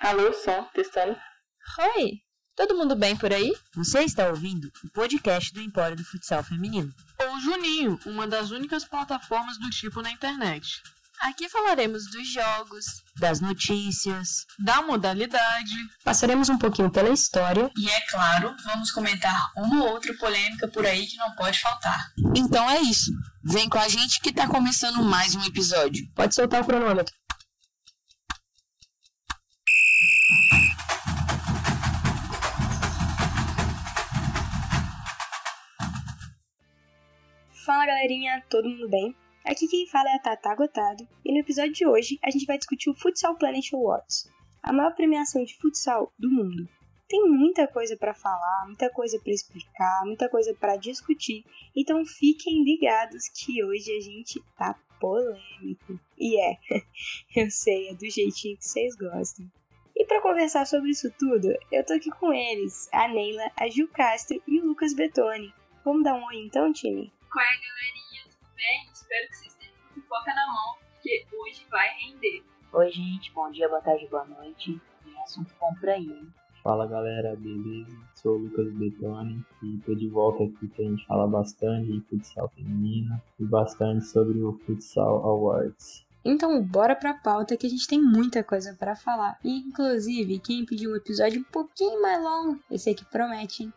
Alô, som, testando. Oi, todo mundo bem por aí? Você está ouvindo o podcast do Empório do Futsal Feminino. Ou Juninho, uma das únicas plataformas do tipo na internet. Aqui falaremos dos jogos, das notícias, da modalidade. Passaremos um pouquinho pela história. E é claro, vamos comentar uma ou outra polêmica por aí que não pode faltar. Então é isso. Vem com a gente que tá começando mais um episódio. Pode soltar o cronômetro. Fala galerinha, todo mundo bem? Aqui quem fala é a Tata Gotado e no episódio de hoje a gente vai discutir o Futsal Planet Awards, a maior premiação de futsal do mundo. Tem muita coisa para falar, muita coisa para explicar, muita coisa para discutir, então fiquem ligados que hoje a gente tá polêmico. E é, eu sei, é do jeitinho que vocês gostam. E para conversar sobre isso tudo, eu tô aqui com eles, a Neila, a Gil Castro e o Lucas Betoni. Vamos dar um oi então, time? Qual é, galerinha? Tudo bem? Espero que vocês tenham pipoca na mão, porque hoje vai render. Oi, gente. Bom dia, boa tarde, boa noite. Tem assunto bom aí, hein? Fala galera, beleza? Sou o Lucas Betoni e tô de volta aqui pra gente falar bastante de futsal feminino e bastante sobre o Futsal Awards. Então, bora pra pauta que a gente tem muita coisa para falar. E, inclusive, quem pediu um episódio um pouquinho mais longo, esse aqui promete, hein?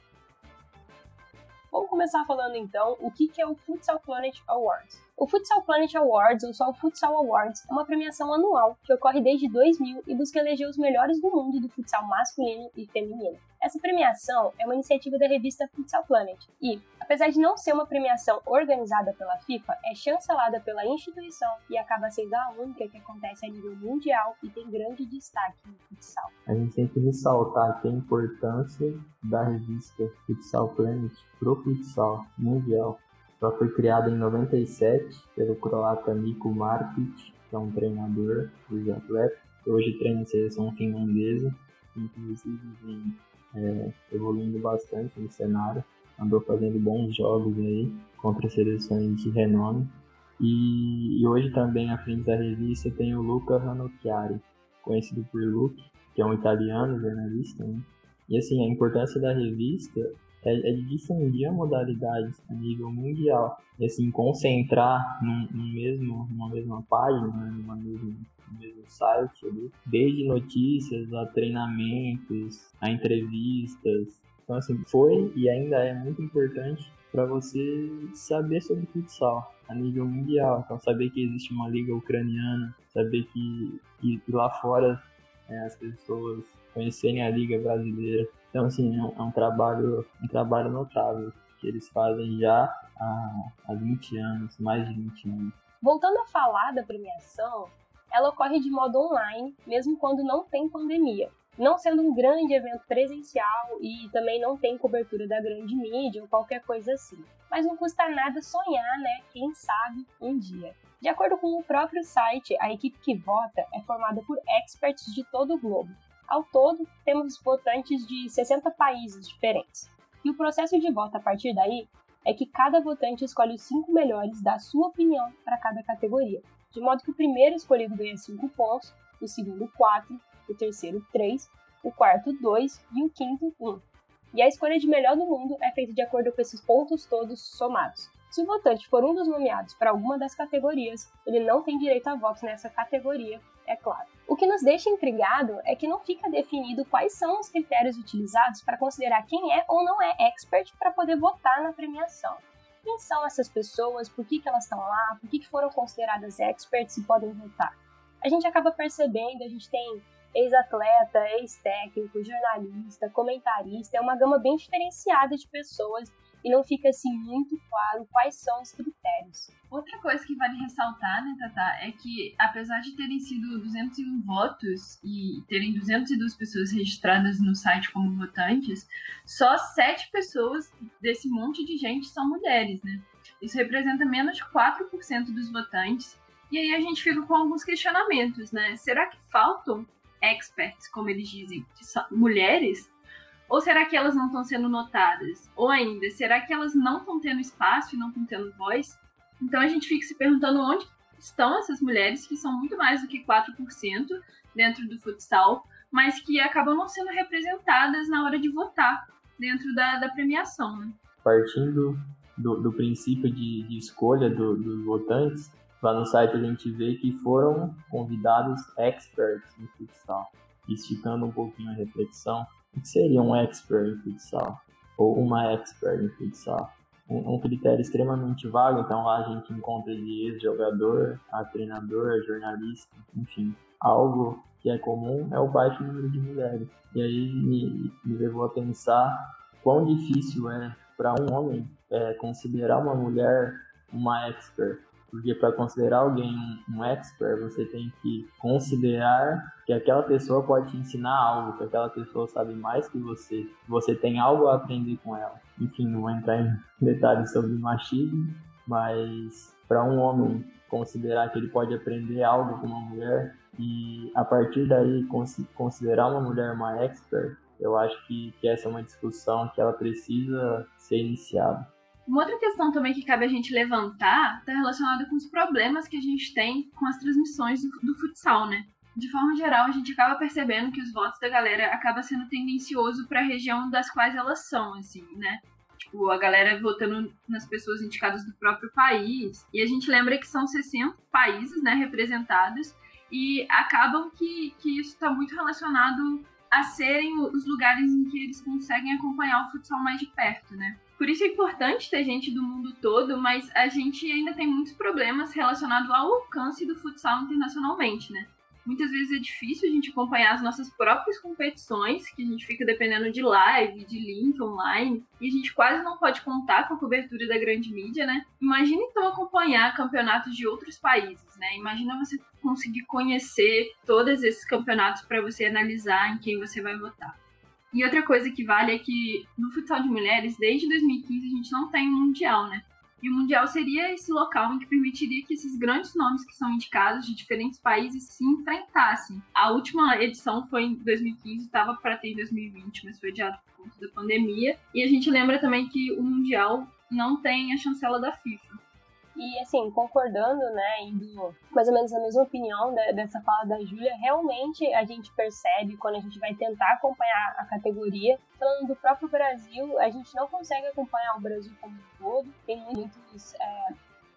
Vamos começar falando então o que é o Futsal Planet Awards. O Futsal Planet Awards, ou só o Futsal Awards, é uma premiação anual que ocorre desde 2000 e busca eleger os melhores do mundo do futsal masculino e feminino. Essa premiação é uma iniciativa da revista Futsal Planet e, apesar de não ser uma premiação organizada pela FIFA, é chancelada pela instituição e acaba sendo a única que acontece a nível mundial e tem grande destaque no futsal. A gente tem que ressaltar aqui a importância da revista Futsal Planet pro futsal mundial. Ela foi criada em 97 pelo croata Niko Markic, que é um treinador dos atletas. Hoje treina a seleção finlandesa, inclusive vem é, evoluindo bastante no cenário. Andou fazendo bons jogos aí contra seleções de renome. E, e hoje também à frente da revista tem o Luca Ranocchiari, conhecido por Luke, que é um italiano jornalista. Né? E assim, a importância da revista é, é de difundir a modalidade a nível mundial. E assim, concentrar num, num mesmo, numa mesma página, né, numa mesma, mesmo site ali, desde notícias a treinamentos, a entrevistas. Então assim, foi e ainda é muito importante para você saber sobre futsal a nível mundial. Então saber que existe uma liga ucraniana, saber que, que lá fora é, as pessoas conhecerem a liga brasileira então, assim, é um, é um trabalho, um trabalho notável que eles fazem já há, há 20 anos, mais de 20 anos. Voltando a falar da premiação, ela ocorre de modo online, mesmo quando não tem pandemia. Não sendo um grande evento presencial e também não tem cobertura da grande mídia ou qualquer coisa assim. Mas não custa nada sonhar, né? Quem sabe um dia. De acordo com o próprio site, a equipe que vota é formada por experts de todo o globo, ao todo, temos votantes de 60 países diferentes. E o processo de voto a partir daí é que cada votante escolhe os cinco melhores da sua opinião para cada categoria, de modo que o primeiro escolhido ganha 5 pontos, o segundo 4, o terceiro 3, o quarto 2 e o quinto 1. E a escolha de melhor do mundo é feita de acordo com esses pontos todos somados. Se o votante for um dos nomeados para alguma das categorias, ele não tem direito a voto nessa categoria, é claro. O que nos deixa intrigado é que não fica definido quais são os critérios utilizados para considerar quem é ou não é expert para poder votar na premiação. Quem são essas pessoas, por que, que elas estão lá, por que, que foram consideradas experts e podem votar. A gente acaba percebendo, a gente tem ex-atleta, ex-técnico, jornalista, comentarista, é uma gama bem diferenciada de pessoas e não fica assim muito claro quais são os critérios. Outra coisa que vale ressaltar, né, Tata, é que apesar de terem sido 201 votos e terem 202 pessoas registradas no site como votantes, só 7 pessoas desse monte de gente são mulheres, né? Isso representa menos de 4% dos votantes. E aí a gente fica com alguns questionamentos, né? Será que faltam experts, como eles dizem, mulheres ou será que elas não estão sendo notadas? Ou ainda, será que elas não estão tendo espaço e não estão tendo voz? Então a gente fica se perguntando onde estão essas mulheres, que são muito mais do que 4% dentro do futsal, mas que acabam não sendo representadas na hora de votar dentro da, da premiação. Né? Partindo do, do princípio de, de escolha do, dos votantes, lá no site a gente vê que foram convidados experts em futsal. Esticando um pouquinho a reflexão, o que seria um expert em futsal? Ou uma expert em futsal? Um, um critério extremamente vago, então lá a gente encontra de ex-jogador, a treinador, a jornalista, enfim. Algo que é comum é o baixo número de mulheres. E aí me, me levou a pensar quão difícil é para um homem é, considerar uma mulher uma expert. Porque para considerar alguém um expert, você tem que considerar que aquela pessoa pode te ensinar algo, que aquela pessoa sabe mais que você, você tem algo a aprender com ela. Enfim, não vou entrar em detalhes sobre machismo, mas para um homem considerar que ele pode aprender algo com uma mulher e a partir daí considerar uma mulher uma expert, eu acho que, que essa é uma discussão que ela precisa ser iniciada. Uma outra questão também que cabe a gente levantar está relacionada com os problemas que a gente tem com as transmissões do, do, futsal, né? De forma geral, a gente acaba percebendo que os votos da galera acaba sendo tendencioso para a região das quais elas são, assim, né? Tipo, a galera votando nas pessoas indicadas do próprio país. E a gente lembra que são 60 países, né, representados, e acabam que, que isso está muito relacionado a serem os lugares em que eles conseguem acompanhar o futsal mais de perto, né? Por isso é importante ter gente do mundo todo, mas a gente ainda tem muitos problemas relacionados ao alcance do futsal internacionalmente, né? Muitas vezes é difícil a gente acompanhar as nossas próprias competições, que a gente fica dependendo de live, de link online, e a gente quase não pode contar com a cobertura da grande mídia, né? Imagina então acompanhar campeonatos de outros países, né? Imagina você conseguir conhecer todos esses campeonatos para você analisar em quem você vai votar. E outra coisa que vale é que no futsal de mulheres, desde 2015, a gente não tem um mundial, né? E o mundial seria esse local em que permitiria que esses grandes nomes que são indicados de diferentes países se enfrentassem. A última edição foi em 2015, estava para ter em 2020, mas foi adiado por conta da pandemia. E a gente lembra também que o mundial não tem a chancela da FIFA. E assim, concordando, né, indo mais ou menos na mesma opinião dessa fala da Júlia, realmente a gente percebe quando a gente vai tentar acompanhar a categoria. Falando do próprio Brasil, a gente não consegue acompanhar o Brasil como um todo. Tem muitos é,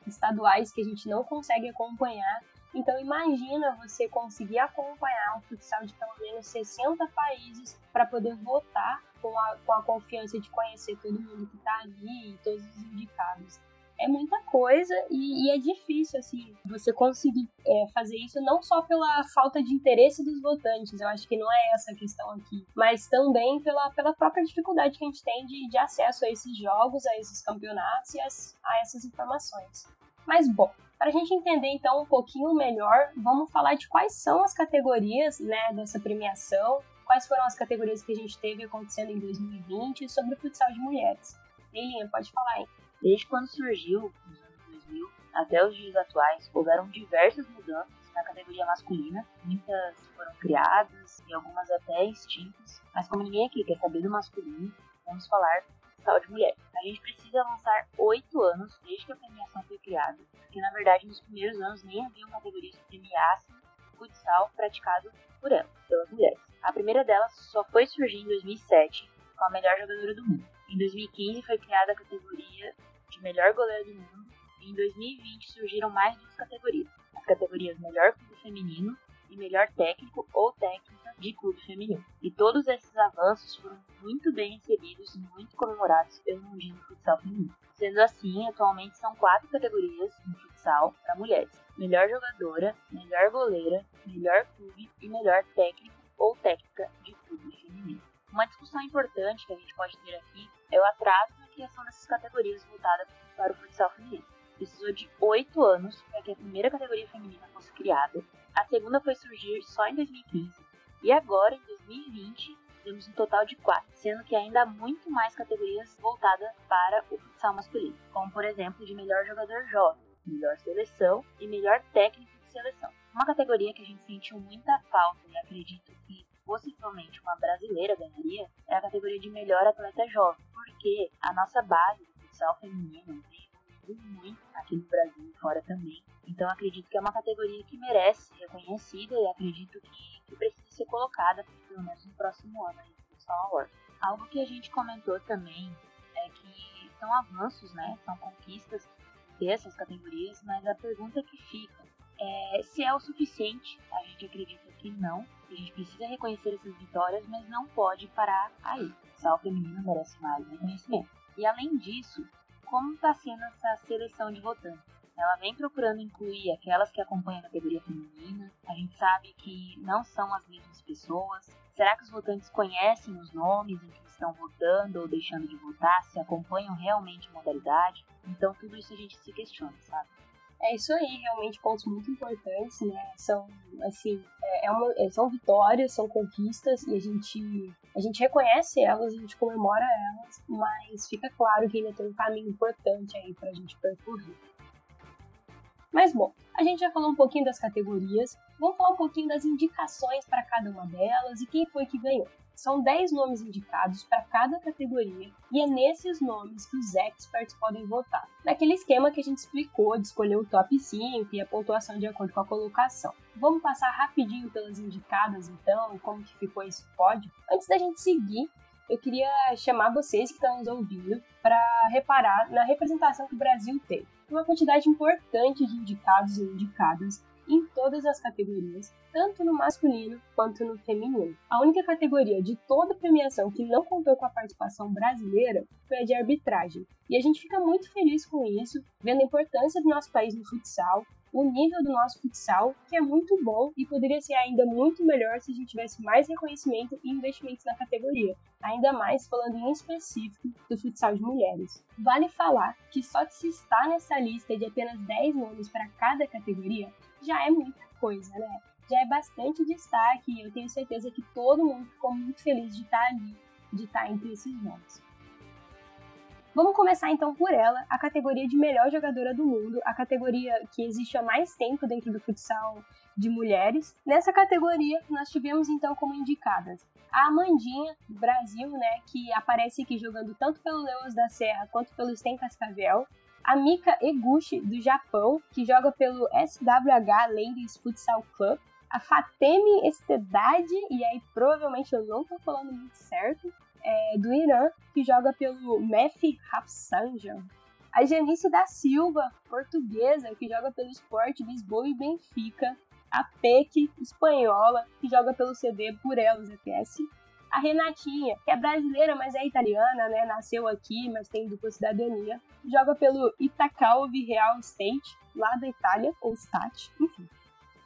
estaduais que a gente não consegue acompanhar. Então imagina você conseguir acompanhar um futsal de pelo menos 60 países para poder votar com a, com a confiança de conhecer todo mundo que está ali e todos os indicados é muita coisa e, e, é difícil, assim, você conseguir é, fazer isso não só pela falta de interesse dos votantes, eu acho que não é essa a questão aqui, mas também pela, pela própria dificuldade que a gente tem de, de acesso a esses jogos, a esses campeonatos e as, a essas informações. Mas, bom, para a gente entender então um pouquinho melhor, vamos falar de quais são as categorias né, dessa premiação, quais foram as categorias que a gente teve acontecendo em 2020 sobre o futsal de mulheres. Eilinha, pode falar aí. Desde quando surgiu, nos anos 2000, até os dias atuais, houveram diversas mudanças na categoria masculina. Muitas foram criadas e algumas até extintas. Mas como ninguém aqui quer saber do masculino, vamos falar futsal de mulher. A gente precisa avançar oito anos desde que a premiação foi criada, porque na verdade nos primeiros anos nem haviam categorias que premiassem futsal praticado por elas, pelas mulheres. A primeira delas só foi surgir em 2007 com a melhor jogadora do mundo. Em 2015 foi criada a categoria de melhor goleiro do mundo e em 2020 surgiram mais duas categorias, as categorias melhor clube feminino e melhor técnico ou técnica de clube feminino. E todos esses avanços foram muito bem recebidos e muito comemorados pelo mundinho do futsal feminino. Sendo assim, atualmente são quatro categorias no futsal para mulheres: melhor jogadora, melhor goleira, melhor clube e melhor técnico ou técnica de clube feminino. Uma discussão importante que a gente pode ter aqui é o atraso na criação dessas categorias voltadas para o futsal feminino. Precisou de oito anos para que a primeira categoria feminina fosse criada. A segunda foi surgir só em 2015. E agora, em 2020, temos um total de quatro, sendo que ainda há muito mais categorias voltadas para o futsal masculino, como por exemplo de melhor jogador jovem, melhor seleção e melhor técnico de seleção. Uma categoria que a gente sentiu muita falta e acredito que possivelmente uma brasileira ganharia é a categoria de melhor atleta jovem, porque a nossa base do futsal feminino tem muito aqui no Brasil e fora também. Então acredito que é uma categoria que merece ser reconhecida e acredito que, que precisa ser colocada, pelo menos no próximo ano, aí, no Futsal Award. Algo que a gente comentou também é que são avanços, né? São conquistas dessas categorias, mas a pergunta que fica é se é o suficiente. A gente acredita que não. A gente precisa reconhecer essas vitórias, mas não pode parar aí. Futsal feminino merece mais reconhecimento. E além disso, como está sendo essa seleção de votantes? Ela vem procurando incluir aquelas que acompanham a categoria feminina. A gente sabe que não são as mesmas pessoas. Será que os votantes conhecem os nomes em que estão votando ou deixando de votar? Se acompanham realmente a modalidade? Então tudo isso a gente se questiona, sabe? É isso aí, realmente pontos muito importantes, né? São assim, é, é uma, é, são vitórias, são conquistas e a gente a gente reconhece elas, a gente comemora elas, mas fica claro que ainda tem um caminho importante aí pra gente percorrer. Mas bom, a gente já falou um pouquinho das categorias, vamos falar um pouquinho das indicações para cada uma delas e quem foi que ganhou. São 10 nomes indicados para cada categoria e é nesses nomes que os experts podem votar. Naquele esquema que a gente explicou de escolher o top 5 e a pontuação de acordo com a colocação. Vamos passar rapidinho pelas indicadas então e como que ficou esse pódio. Antes da gente seguir, eu queria chamar vocês que estão nos ouvindo para reparar na representação que o Brasil tem. Uma quantidade importante de indicados e indicadas em todas as categorias, tanto no masculino quanto no feminino. A única categoria de toda a premiação que não contou com a participação brasileira foi a de arbitragem. E a gente fica muito feliz com isso, vendo a importância do nosso país no futsal, o nível do nosso futsal, que é muito bom e poderia ser ainda muito melhor se a gente tivesse mais reconhecimento e investimentos na categoria, ainda mais falando em específico do futsal de mulheres. Vale falar que só de se estar nessa lista de apenas 10 nomes para cada categoria já é muita coisa, né? Já é bastante destaque e eu tenho certeza que todo mundo ficou muito feliz de estar ali, de estar entre esses nomes. Vamos começar então por ela, a categoria de melhor jogadora do mundo, a categoria que existe há mais tempo dentro do futsal de mulheres. Nessa categoria, nós tivemos então como indicadas a Amandinha, do Brasil, né, que aparece aqui jogando tanto pelo Leões da Serra quanto pelo Sten Cascavel, a Mika Eguchi, do Japão, que joga pelo SWH Ladies Futsal Club, a Fatemi Estedade, e aí provavelmente eu não tô falando muito certo, é, do Irã, que joga pelo MEF Rafsanjan. A Janice da Silva, portuguesa, que joga pelo Sport Lisboa e Benfica. A PEC, espanhola, que joga pelo CD Purelos FS a Renatinha, que é brasileira, mas é italiana, né? Nasceu aqui, mas tem dupla cidadania. Joga pelo Itacalvi Real State, lá da Itália, ou Stat, enfim.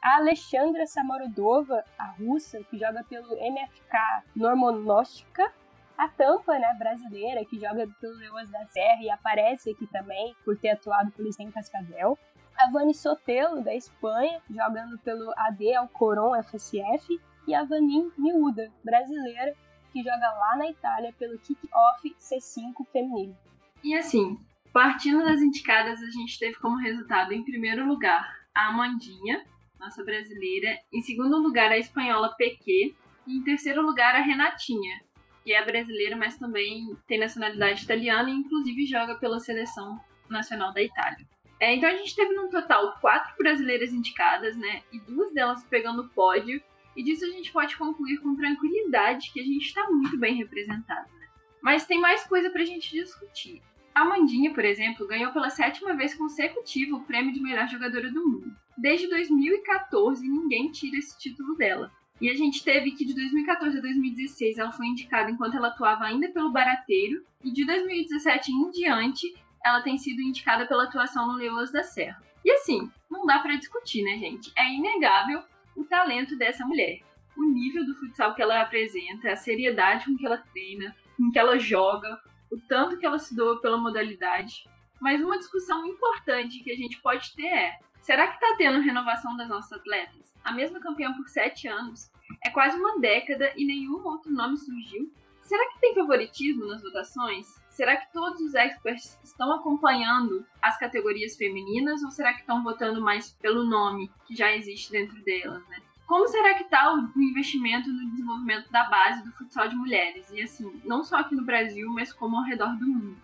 A Alexandra Samorodova, a russa, que joga pelo MFK Normonostica. A Tampa, né, brasileira, que joga pelo Leões da Serra e aparece aqui também por ter atuado pelo Sten Cascavel. A Vani Sotelo, da Espanha, jogando pelo AD Alcoron FSF e a Vanin Miúda, brasileira, que joga lá na Itália pelo Kick-Off C5 feminino. E assim, partindo das indicadas, a gente teve como resultado, em primeiro lugar, a Amandinha, nossa brasileira, em segundo lugar, a espanhola Peque, e em terceiro lugar, a Renatinha, que é brasileira, mas também tem nacionalidade italiana e inclusive joga pela seleção nacional da Itália. É, então a gente teve no total quatro brasileiras indicadas, né? E duas delas pegando o pódio e disso a gente pode concluir com tranquilidade que a gente está muito bem representado. Né? Mas tem mais coisa para a gente discutir. A Mandinha, por exemplo, ganhou pela sétima vez consecutiva o prêmio de melhor jogadora do mundo. Desde 2014, ninguém tira esse título dela. E a gente teve que de 2014 a 2016 ela foi indicada enquanto ela atuava ainda pelo Barateiro, e de 2017 em diante ela tem sido indicada pela atuação no Leoas da Serra. E assim, não dá para discutir, né, gente? É inegável o talento dessa mulher. O nível do futsal que ela apresenta, a seriedade com que ela treina, com que ela joga, o tanto que ela se doa pela modalidade. Mas uma discussão importante que a gente pode ter é: será que está tendo renovação das nossas atletas? A mesma campeã por sete anos, é quase uma década e nenhum outro nome surgiu. Será que tem favoritismo nas votações? Será que todos os experts estão acompanhando as categorias femininas ou será que estão votando mais pelo nome que já existe dentro delas, né? Como será que está o investimento no desenvolvimento da base do futsal de mulheres? E assim, não só aqui no Brasil, mas como ao redor do mundo.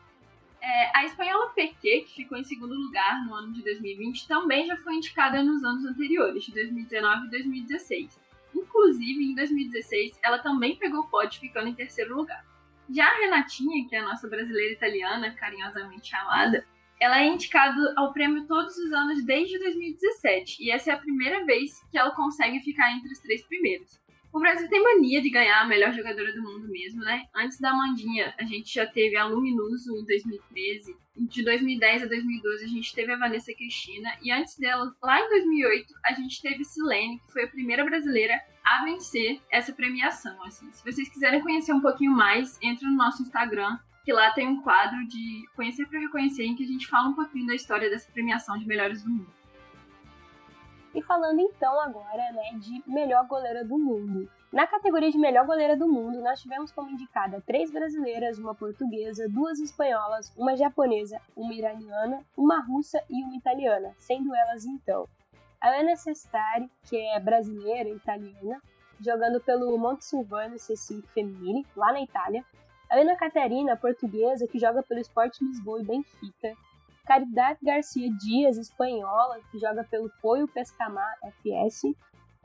É, a espanhola Peque, que ficou em segundo lugar no ano de 2020, também já foi indicada nos anos anteriores, de 2019 e 2016. Inclusive, em 2016, ela também pegou o pódio, ficando em terceiro lugar. Já a Renatinha, que é a nossa brasileira italiana, carinhosamente chamada, ela é indicada ao prêmio todos os anos desde 2017, e essa é a primeira vez que ela consegue ficar entre os três primeiros. O Brasil tem mania de ganhar a melhor jogadora do mundo mesmo, né? Antes da Mandinha, a gente já teve a Luminuso em 2013. De 2010 a 2012, a gente teve a Vanessa Cristina. E antes dela, lá em 2008, a gente teve Silene, que foi a primeira brasileira a vencer essa premiação. Assim. Se vocês quiserem conhecer um pouquinho mais, entre no nosso Instagram, que lá tem um quadro de Conhecer para Reconhecer, em que a gente fala um pouquinho da história dessa premiação de melhores do mundo. E falando então agora né, de melhor goleira do mundo. Na categoria de melhor goleira do mundo, nós tivemos como indicada três brasileiras, uma portuguesa, duas espanholas, uma japonesa, uma iraniana, uma russa e uma italiana, sendo elas então a Ana Sestari, que é brasileira italiana, jogando pelo Montesilvano C5 Feminile, lá na Itália, a Ana Catarina, portuguesa, que joga pelo Sport Lisboa e Benfica, Caridade Garcia Dias, espanhola, que joga pelo Poio Pescamar FS.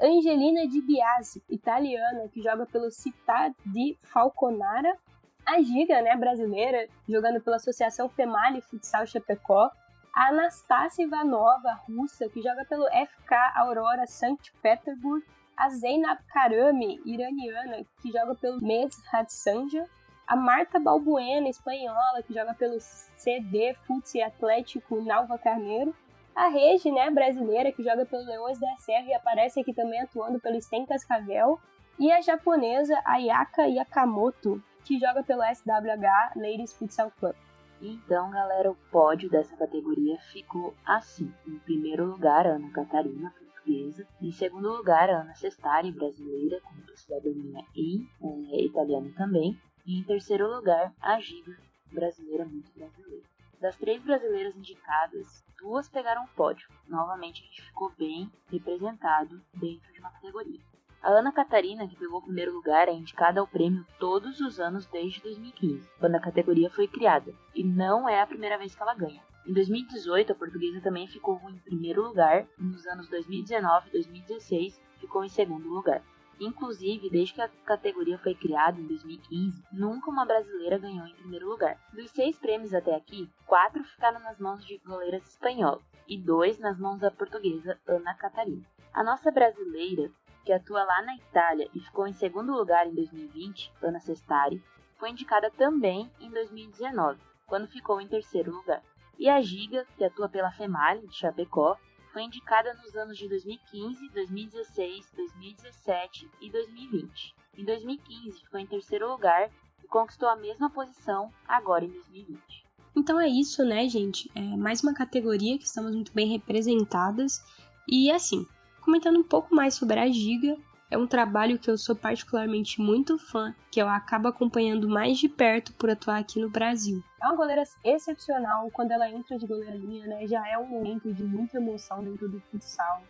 Angelina Di Biasi, italiana, que joga pelo Città di Falconara. A Giga, né, brasileira, jogando pela Associação Female Futsal Chapecó. A Anastasia Ivanova, russa, que joga pelo FK Aurora Sankt Petersburg. A Zeynab Karami, iraniana, que joga pelo Mes Hatsanja a Marta Balbuena, espanhola, que joga pelo CD Futsi Atlético Nalva Carneiro, a Regi, né, brasileira, que joga pelo Leões da Serra e aparece aqui também atuando pelo Sten Cascavel, e a japonesa Ayaka Yakamoto, que joga pelo SWH Ladies Futsal Club. Então, galera, o pódio dessa categoria ficou assim. Em primeiro lugar, Ana Catarina, portuguesa. Em segundo lugar, Ana Cestari, brasileira, com cidadania em é, italiano também. E em terceiro lugar, a Giga, brasileira muito brasileira. Das três brasileiras indicadas, duas pegaram o pódio. Novamente a gente ficou bem representado dentro de uma categoria. A Ana Catarina, que pegou o primeiro lugar, é indicada ao prêmio todos os anos desde 2015, quando a categoria foi criada, e não é a primeira vez que ela ganha. Em 2018, a portuguesa também ficou em primeiro lugar, e nos anos 2019 e 2016 ficou em segundo lugar. Inclusive, desde que a categoria foi criada em 2015, nunca uma brasileira ganhou em primeiro lugar. Dos seis prêmios até aqui, quatro ficaram nas mãos de goleiras espanholas e dois nas mãos da portuguesa Ana Catarina. A nossa brasileira, que atua lá na Itália e ficou em segundo lugar em 2020, Ana Sestari, foi indicada também em 2019, quando ficou em terceiro lugar. E a Giga, que atua pela Female de Chapecó, foi indicada nos anos de 2015, 2016, 2017 e 2020. Em 2015 ficou em terceiro lugar e conquistou a mesma posição agora em 2020. Então é isso, né, gente? É mais uma categoria que estamos muito bem representadas. E assim, comentando um pouco mais sobre a Giga, é um trabalho que eu sou particularmente muito fã, que eu acabo acompanhando mais de perto por atuar aqui no Brasil. É uma goleira excepcional, quando ela entra de goleirinha, né, já é um momento de muita emoção dentro do futsal,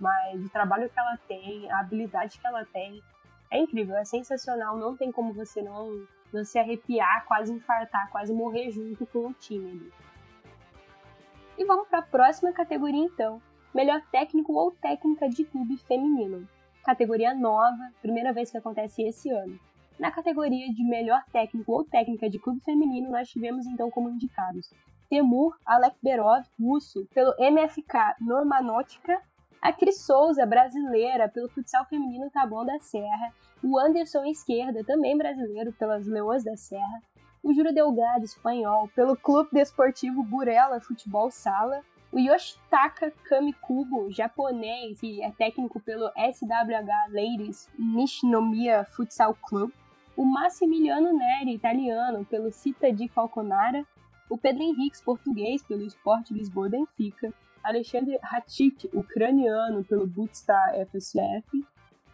mas o trabalho que ela tem, a habilidade que ela tem, é incrível, é sensacional, não tem como você não, não se arrepiar, quase infartar, quase morrer junto com o time ali. E vamos para a próxima categoria então, melhor técnico ou técnica de clube feminino categoria nova, primeira vez que acontece esse ano. Na categoria de melhor técnico ou técnica de clube feminino, nós tivemos então como indicados Temur Alekberov, russo, pelo MFK Normanótica, a Cris Souza, brasileira, pelo futsal feminino Taboão da Serra, o Anderson Esquerda, também brasileiro, pelas Leões da Serra, o Júlio Delgado, espanhol, pelo Clube Desportivo Burela Futebol Sala, o Yoshitaka Kamikubo, japonês, que é técnico pelo SWH Ladies Nishinomiya Futsal Club. O Massimiliano Neri, italiano, pelo Cita di Falconara. O Pedro Henriques, português, pelo Sport Lisboa Benfica. Alexandre Hatik, ucraniano, pelo Bootstar FSF.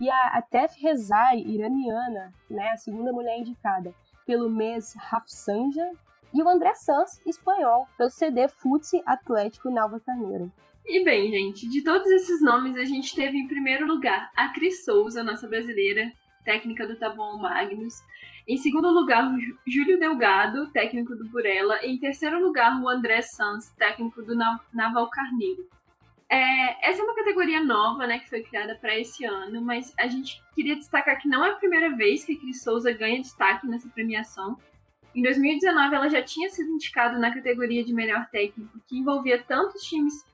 E a Atef Rezai, iraniana, né, a segunda mulher indicada, pelo MES Rafsanja, e o André Sanz, espanhol, pelo CD Futsi Atlético Nova Carneiro. E bem, gente, de todos esses nomes, a gente teve em primeiro lugar a Cris Souza, nossa brasileira, técnica do Taboão Magnus. Em segundo lugar, o Júlio Delgado, técnico do Burela. Em terceiro lugar, o André Sanz, técnico do Naval Carneiro. É, essa é uma categoria nova, né, que foi criada para esse ano, mas a gente queria destacar que não é a primeira vez que a Cris Souza ganha destaque nessa premiação. Em 2019, ela já tinha sido indicada na categoria de melhor técnico, que envolvia tanto os times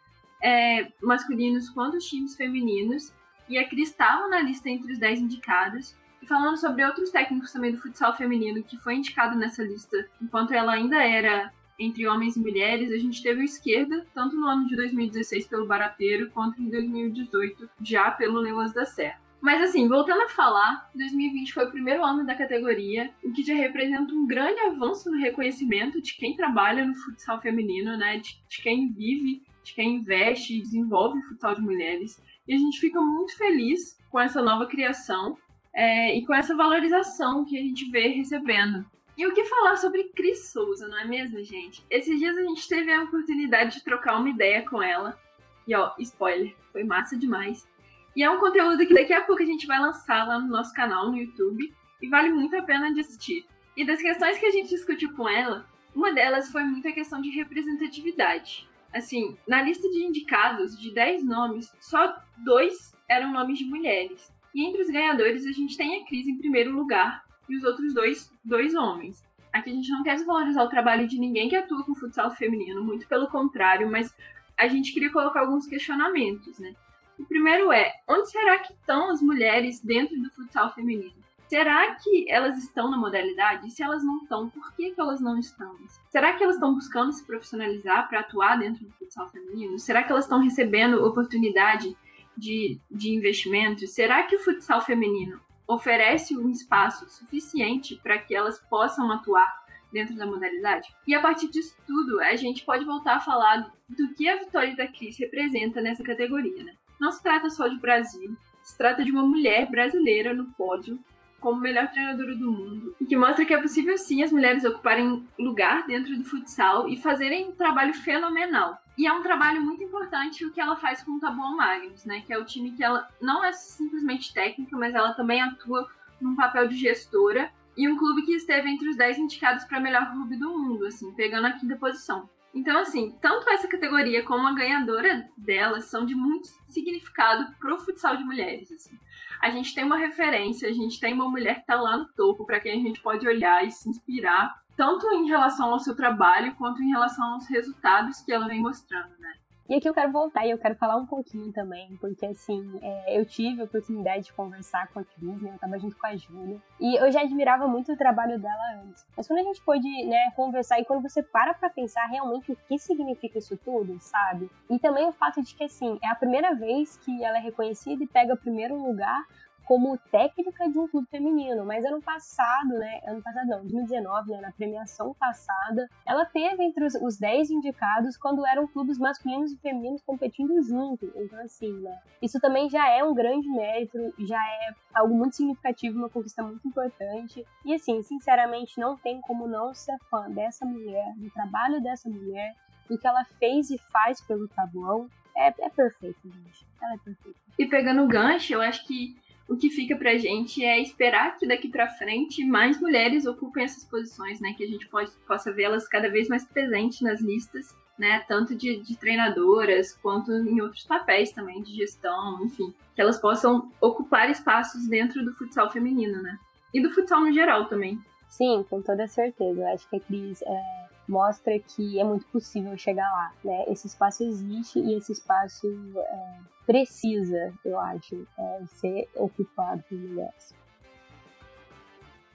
é, masculinos quanto os times femininos, e a Cris estava na lista entre os 10 indicados. E falando sobre outros técnicos também do futsal feminino que foi indicado nessa lista, enquanto ela ainda era entre homens e mulheres, a gente teve o esquerda, tanto no ano de 2016 pelo Barateiro, quanto em 2018 já pelo Leões da Serra. Mas assim, voltando a falar, 2020 foi o primeiro ano da categoria, o que já representa um grande avanço no reconhecimento de quem trabalha no futsal feminino, né? De, de quem vive, de quem investe e desenvolve o futsal de mulheres. E a gente fica muito feliz com essa nova criação é, e com essa valorização que a gente vê recebendo. E o que falar sobre Cris Souza, não é mesmo, gente? Esses dias a gente teve a oportunidade de trocar uma ideia com ela. E ó, spoiler, foi massa demais. E é um conteúdo que daqui a pouco a gente vai lançar lá no nosso canal no YouTube e vale muito a pena de assistir. E das questões que a gente discutiu com ela, uma delas foi muito a questão de representatividade. Assim, na lista de indicados, de 10 nomes, só dois eram nomes de mulheres. E entre os ganhadores, a gente tem a Cris em primeiro lugar, e os outros dois, dois homens. Aqui a gente não quer desvalorizar o trabalho de ninguém que atua com futsal feminino, muito pelo contrário, mas a gente queria colocar alguns questionamentos, né? O primeiro é: onde será que estão as mulheres dentro do futsal feminino? Será que elas estão na modalidade? E se elas não estão, por que, que elas não estão? Será que elas estão buscando se profissionalizar para atuar dentro do futsal feminino? Será que elas estão recebendo oportunidade de, de investimento? Será que o futsal feminino oferece um espaço suficiente para que elas possam atuar dentro da modalidade. E a partir disso tudo, a gente pode voltar a falar do que a vitória da Cris representa nessa categoria. Né? Não se trata só de Brasil, se trata de uma mulher brasileira no pódio como melhor treinadora do mundo, e que mostra que é possível sim as mulheres ocuparem lugar dentro do futsal e fazerem um trabalho fenomenal. E é um trabalho muito importante o que ela faz com o Taboão Magnus, né? Que é o time que ela não é simplesmente técnica, mas ela também atua num papel de gestora e um clube que esteve entre os 10 indicados para melhor clube do mundo, assim, pegando a quinta posição. Então, assim, tanto essa categoria como a ganhadora dela são de muito significado pro futsal de mulheres, assim. A gente tem uma referência, a gente tem uma mulher que tá lá no topo para quem a gente pode olhar e se inspirar, tanto em relação ao seu trabalho quanto em relação aos resultados que ela vem mostrando, né? E aqui eu quero voltar e eu quero falar um pouquinho também, porque assim, é, eu tive a oportunidade de conversar com a Cris, né? Eu tava junto com a Júlia. E eu já admirava muito o trabalho dela antes. Mas quando a gente pôde, né, conversar e quando você para pra pensar realmente o que significa isso tudo, sabe? E também o fato de que, assim, é a primeira vez que ela é reconhecida e pega o primeiro lugar como técnica de um clube feminino, mas ano passado, né, ano passado não, 2019, né, na premiação passada, ela teve entre os, os 10 indicados quando eram clubes masculinos e femininos competindo junto, então assim, né, isso também já é um grande mérito, já é algo muito significativo, uma conquista muito importante, e assim, sinceramente, não tem como não ser fã dessa mulher, do trabalho dessa mulher, do que ela fez e faz pelo tabuão, é, é perfeito, gente. Ela é perfeita. E pegando o gancho, eu acho que o que fica pra gente é esperar que daqui para frente mais mulheres ocupem essas posições, né? Que a gente pode, possa vê-las cada vez mais presentes nas listas, né? Tanto de, de treinadoras quanto em outros papéis também, de gestão, enfim. Que elas possam ocupar espaços dentro do futsal feminino, né? E do futsal no geral também. Sim, com toda certeza. Eu acho que a Cris é, mostra que é muito possível chegar lá, né? Esse espaço existe e esse espaço é, precisa, eu acho, é, ser ocupado por mulheres.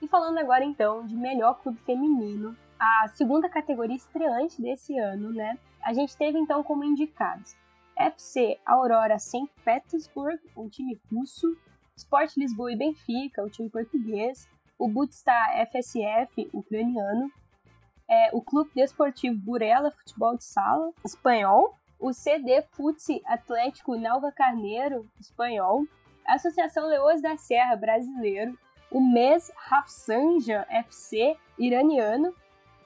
E falando agora então de melhor clube feminino, a segunda categoria estreante desse ano, né? A gente teve então como indicados FC Aurora St. Petersburg, um time russo, Sport Lisboa e Benfica, o um time português, o Butstar FSF, ucraniano, é, o Clube Desportivo Burela Futebol de Sala, espanhol, o CD Futsi Atlético Nalva Carneiro, espanhol, a Associação Leões da Serra, brasileiro, o MES Rafsanja FC, iraniano,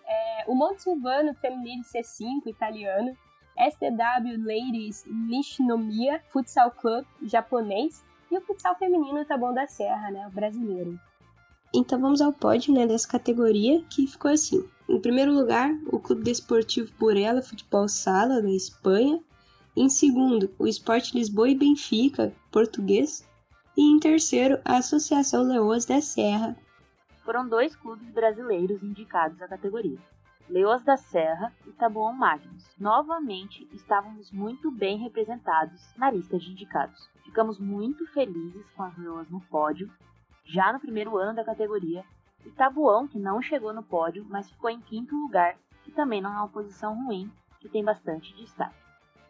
é, o Monte Silvano Feminile C5, italiano, STW Ladies Nishinomiya Futsal Club, japonês, e o futsal feminino Taboão da Serra, né, brasileiro. Então vamos ao pódio né, dessa categoria, que ficou assim. Em primeiro lugar, o Clube Desportivo Burela Futebol Sala, da Espanha. Em segundo, o Sport Lisboa e Benfica, português. E em terceiro, a Associação Leoas da Serra. Foram dois clubes brasileiros indicados à categoria. Leoas da Serra e Taboão Magnus. Novamente, estávamos muito bem representados na lista de indicados. Ficamos muito felizes com as Leoas no pódio, já no primeiro ano da categoria, e Tabuão, que não chegou no pódio, mas ficou em quinto lugar, que também não é uma posição ruim, que tem bastante destaque.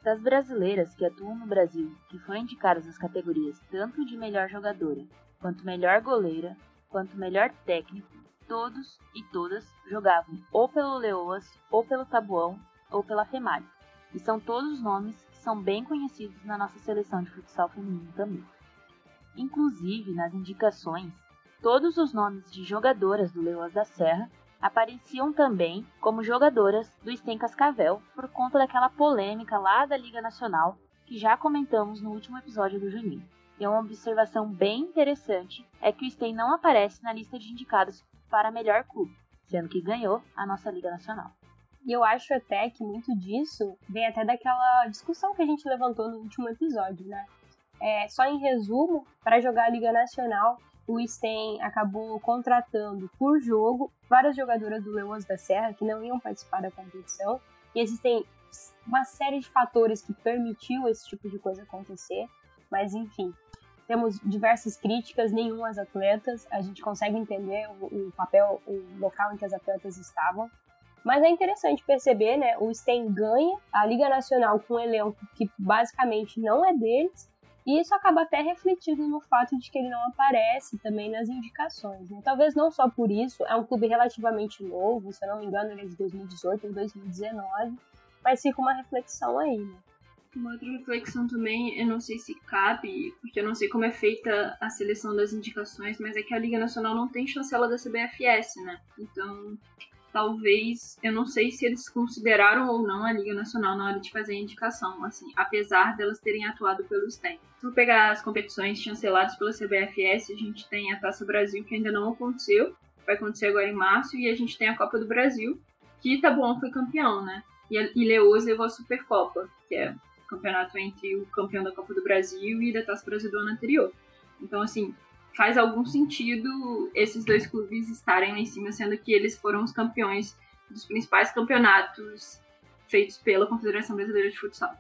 Das brasileiras que atuam no Brasil, que foram indicadas nas categorias tanto de melhor jogadora, quanto melhor goleira, quanto melhor técnico, todos e todas jogavam ou pelo Leoas, ou pelo Tabuão, ou pela FEMAG. E são todos nomes que são bem conhecidos na nossa seleção de futsal feminino também. Inclusive, nas indicações, todos os nomes de jogadoras do Leoas da Serra apareciam também como jogadoras do Stem Cascavel por conta daquela polêmica lá da Liga Nacional que já comentamos no último episódio do Juninho. E uma observação bem interessante é que o Stem não aparece na lista de indicados para melhor clube, sendo que ganhou a nossa Liga Nacional. E eu acho até que muito disso vem até daquela discussão que a gente levantou no último episódio, né? É, só em resumo, para jogar a Liga Nacional, o Sten acabou contratando por jogo várias jogadoras do Leões da Serra que não iam participar da competição. E existem uma série de fatores que permitiu esse tipo de coisa acontecer. Mas enfim, temos diversas críticas, nenhum às atletas, a gente consegue entender o, o, papel, o local em que as atletas estavam. Mas é interessante perceber, né? O Sten ganha a Liga Nacional com um elenco que basicamente não é deles, e isso acaba até refletido no fato de que ele não aparece também nas indicações. Né? Talvez não só por isso, é um clube relativamente novo, se eu não me engano, ele é de 2018 ou 2019, mas fica uma reflexão aí, né? Uma outra reflexão também, eu não sei se cabe, porque eu não sei como é feita a seleção das indicações, mas é que a Liga Nacional não tem chancela da CBFS, né? Então, talvez, eu não sei se eles consideraram ou não a Liga Nacional na hora de fazer a indicação, assim, apesar delas terem atuado pelo STEM. Se for pegar as competições chanceladas pela CBFS, a gente tem a Taça Brasil, que ainda não aconteceu, vai acontecer agora em março, e a gente tem a Copa do Brasil, que Tabuão foi campeão, né? E, a, e Leoz levou a Supercopa, que é campeonato entre o campeão da Copa do Brasil e da Taça Brasil do ano anterior. Então, assim, faz algum sentido esses dois clubes estarem lá em cima, sendo que eles foram os campeões dos principais campeonatos feitos pela Confederação Brasileira de Futsal.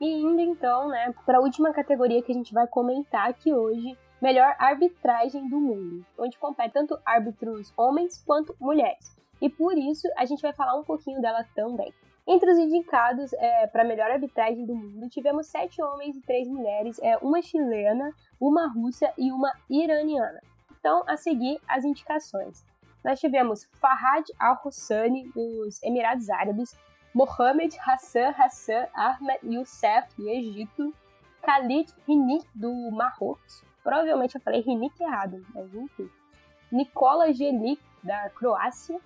E indo então, né, para a última categoria que a gente vai comentar aqui hoje, melhor arbitragem do mundo, onde compete tanto árbitros homens quanto mulheres. E por isso a gente vai falar um pouquinho dela também. Entre os indicados é, para melhor arbitragem do mundo, tivemos sete homens e três mulheres, é, uma chilena, uma russa e uma iraniana. Então, a seguir, as indicações. Nós tivemos Farhad Al-Hussani, dos Emirados Árabes, Mohamed Hassan Hassan Ahmed Youssef, do Egito, Khalid Hinik, do Marrocos, provavelmente eu falei Hinik errado, mas enfim, Nicola Gelik, da Croácia,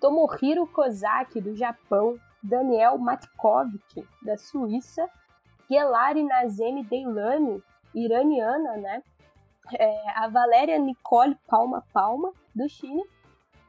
Tomohiro Kozaki, do Japão, Daniel Matkovic, da Suíça, Gelari Nazemi Deilani, iraniana, né? É, a Valéria Nicole Palma Palma, do Chile,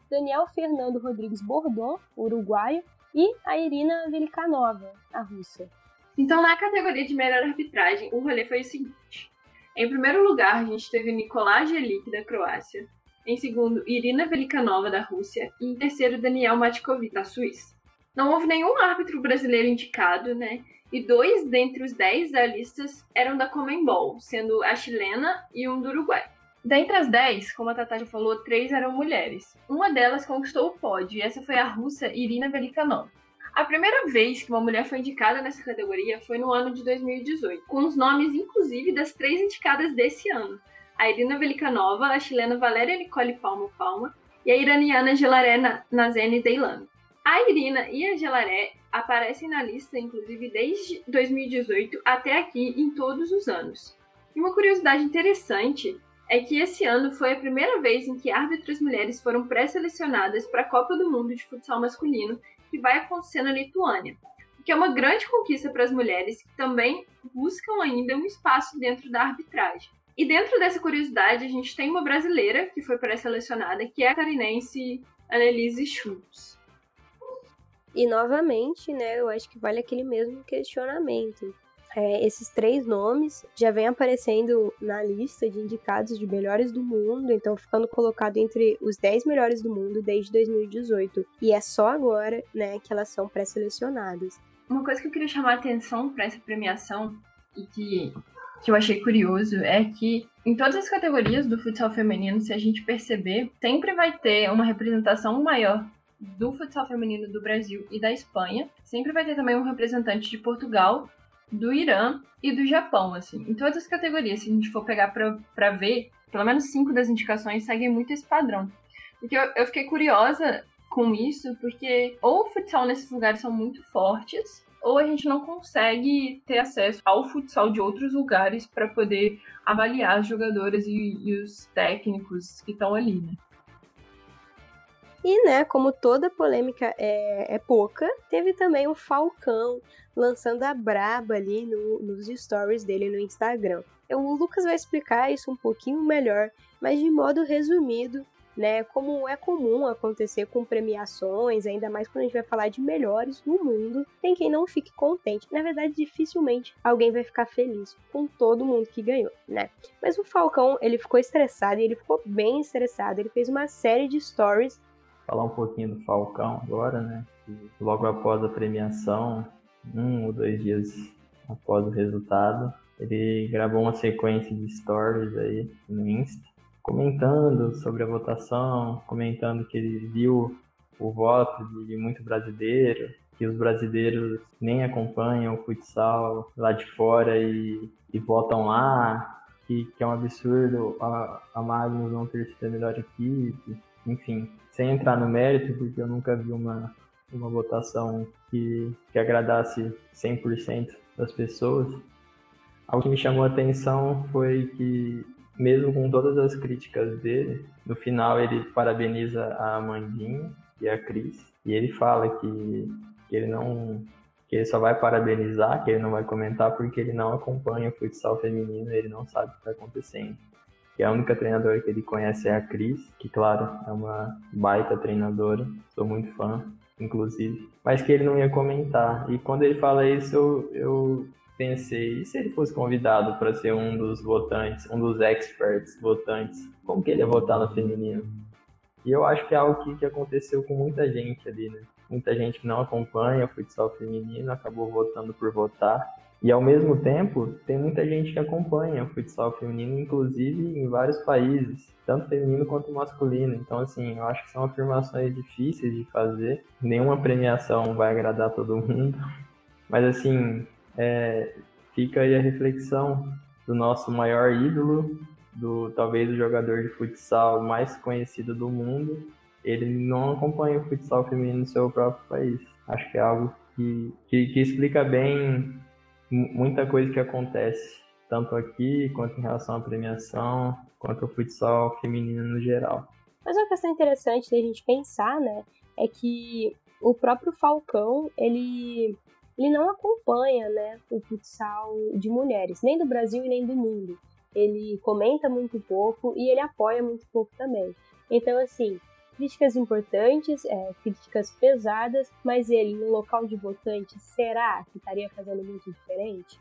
Daniel Fernando Rodrigues Bordon, uruguaio, e a Irina Velikanova, a russa. Então, na categoria de melhor arbitragem, o rolê foi o seguinte. Em primeiro lugar, a gente teve Nicolás Gelik, da Croácia. Em segundo, Irina Velikanova, da Rússia. E em terceiro, Daniel Matkovic, da Suíça. Não houve nenhum árbitro brasileiro indicado, né? E dois dentre os dez da lista eram da Comembol, sendo a chilena e um do Uruguai. Dentre as dez, como a Tata já falou, três eram mulheres. Uma delas conquistou o pódio, e essa foi a russa Irina Velikanov. A primeira vez que uma mulher foi indicada nessa categoria foi no ano de 2018, com os nomes inclusive das três indicadas desse ano: a Irina Velikanova, a chilena Valéria Nicole Palma Palma e a iraniana Gelaré Nazene Deilani. A Irina e a Gelaré aparecem na lista, inclusive, desde 2018 até aqui, em todos os anos. E uma curiosidade interessante é que esse ano foi a primeira vez em que árbitras mulheres foram pré-selecionadas para a Copa do Mundo de Futsal Masculino, que vai acontecer na Lituânia. O que é uma grande conquista para as mulheres que também buscam ainda um espaço dentro da arbitragem. E dentro dessa curiosidade, a gente tem uma brasileira que foi pré-selecionada, que é a carinense Annelise Schultz. E novamente, né, eu acho que vale aquele mesmo questionamento. É, esses três nomes já vêm aparecendo na lista de indicados de melhores do mundo, então ficando colocado entre os 10 melhores do mundo desde 2018. E é só agora, né, que elas são pré-selecionadas. Uma coisa que eu queria chamar a atenção para essa premiação e que, que eu achei curioso é que em todas as categorias do futsal feminino, se a gente perceber, sempre vai ter uma representação maior do futsal feminino do Brasil e da Espanha. Sempre vai ter também um representante de Portugal, do Irã e do Japão, assim. Em todas as categorias, se a gente for pegar pra, ver, pelo menos cinco das indicações seguem muito esse padrão. Porque eu, eu fiquei curiosa com isso, porque ou o futsal nesses lugares são muito fortes, ou a gente não consegue ter acesso ao futsal de outros lugares para poder avaliar as jogadoras e, e os técnicos que estão ali, né? E, né, como toda polêmica é, é pouca, teve também o Falcão lançando a braba ali no, nos stories dele no Instagram. O Lucas vai explicar isso um pouquinho melhor, mas de modo resumido, né, como é comum acontecer com premiações, ainda mais quando a gente vai falar de melhores do mundo, tem quem não fique contente. Na verdade, dificilmente alguém vai ficar feliz com todo mundo que ganhou, né? Mas o Falcão, ele ficou estressado e ele ficou bem estressado. Ele fez uma série de stories falar um pouquinho do Falcão agora, né? logo após a premiação, um ou dois dias após o resultado, ele gravou uma sequência de stories aí no Insta, comentando sobre a votação, comentando que ele viu o voto de muito brasileiro, que os brasileiros nem acompanham o futsal lá de fora e, e votam lá, que, que é um absurdo a, a Magnus não ter sido a melhor equipe, enfim, sem entrar no mérito, porque eu nunca vi uma, uma votação que, que agradasse 100% das pessoas. Algo que me chamou a atenção foi que, mesmo com todas as críticas dele, no final ele parabeniza a Amandinha e a Cris, e ele fala que, que ele não que ele só vai parabenizar, que ele não vai comentar porque ele não acompanha o futsal feminino, ele não sabe o que está acontecendo que a única treinadora que ele conhece é a Cris, que claro, é uma baita treinadora, sou muito fã, inclusive, mas que ele não ia comentar. E quando ele fala isso, eu, eu pensei, e se ele fosse convidado para ser um dos votantes, um dos experts votantes, como que ele ia votar no feminino? E eu acho que é algo que, que aconteceu com muita gente ali, né? Muita gente que não acompanha o futsal feminino acabou votando por votar. E ao mesmo tempo, tem muita gente que acompanha o futsal feminino, inclusive em vários países, tanto feminino quanto masculino. Então, assim, eu acho que são afirmações difíceis de fazer. Nenhuma premiação vai agradar todo mundo. Mas, assim, é, fica aí a reflexão do nosso maior ídolo, do talvez o jogador de futsal mais conhecido do mundo. Ele não acompanha o futsal feminino no seu próprio país. Acho que é algo que, que, que explica bem muita coisa que acontece, tanto aqui quanto em relação à premiação, quanto ao futsal feminino no geral. Mas uma questão interessante da gente pensar, né, é que o próprio Falcão, ele, ele não acompanha, né, o futsal de mulheres, nem do Brasil e nem do mundo. Ele comenta muito pouco e ele apoia muito pouco também. Então, assim, críticas importantes, é, críticas pesadas, mas ele, no local de votante, será que estaria fazendo muito diferente?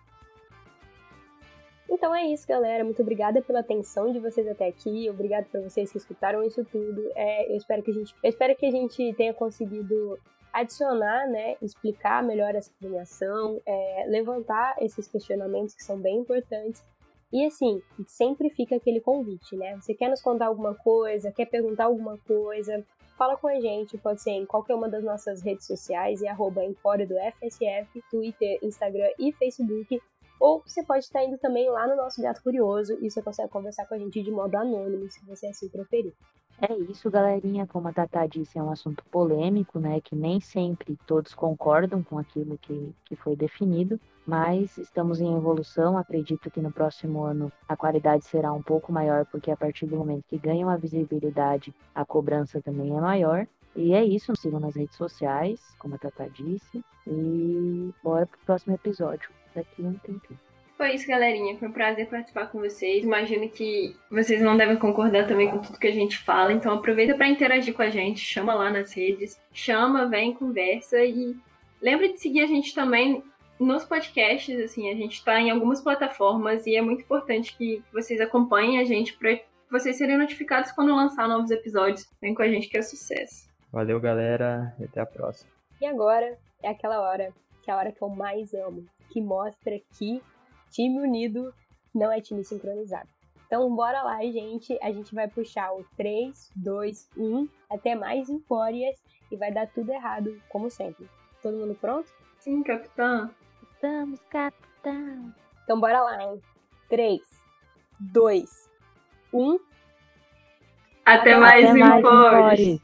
Então é isso, galera. Muito obrigada pela atenção de vocês até aqui. Obrigado para vocês que escutaram isso tudo. É, eu espero que a gente, eu espero que a gente tenha conseguido adicionar, né, explicar melhor essa premiação, é, levantar esses questionamentos que são bem importantes e assim, sempre fica aquele convite, né? Você quer nos contar alguma coisa, quer perguntar alguma coisa, fala com a gente, pode ser em qualquer uma das nossas redes sociais, e arroba Empório do FSF, Twitter, Instagram e Facebook. Ou você pode estar indo também lá no nosso Gato Curioso e você consegue conversar com a gente de modo anônimo, se você assim preferir. É isso, galerinha. Como a Tata disse, é um assunto polêmico, né? Que nem sempre todos concordam com aquilo que, que foi definido, mas estamos em evolução. Acredito que no próximo ano a qualidade será um pouco maior, porque a partir do momento que ganham a visibilidade, a cobrança também é maior. E é isso, sigam nas redes sociais, como a Tata disse, e bora pro próximo episódio, daqui a um tempinho. foi isso, galerinha. Foi um prazer participar com vocês. Imagino que vocês não devem concordar também com tudo que a gente fala. Então aproveita para interagir com a gente. Chama lá nas redes. Chama, vem, conversa. E lembre de seguir a gente também nos podcasts. Assim, a gente está em algumas plataformas e é muito importante que vocês acompanhem a gente para vocês serem notificados quando lançar novos episódios. Vem com a gente que é sucesso. Valeu, galera, e até a próxima. E agora é aquela hora, que é a hora que eu mais amo, que mostra que time unido não é time sincronizado. Então bora lá, gente. A gente vai puxar o 3, 2, 1, até mais empórias e vai dar tudo errado, como sempre. Todo mundo pronto? Sim, capitão. Estamos, capitão. Então bora lá, hein? 3, 2, 1. Até, mais, Até mais empórios.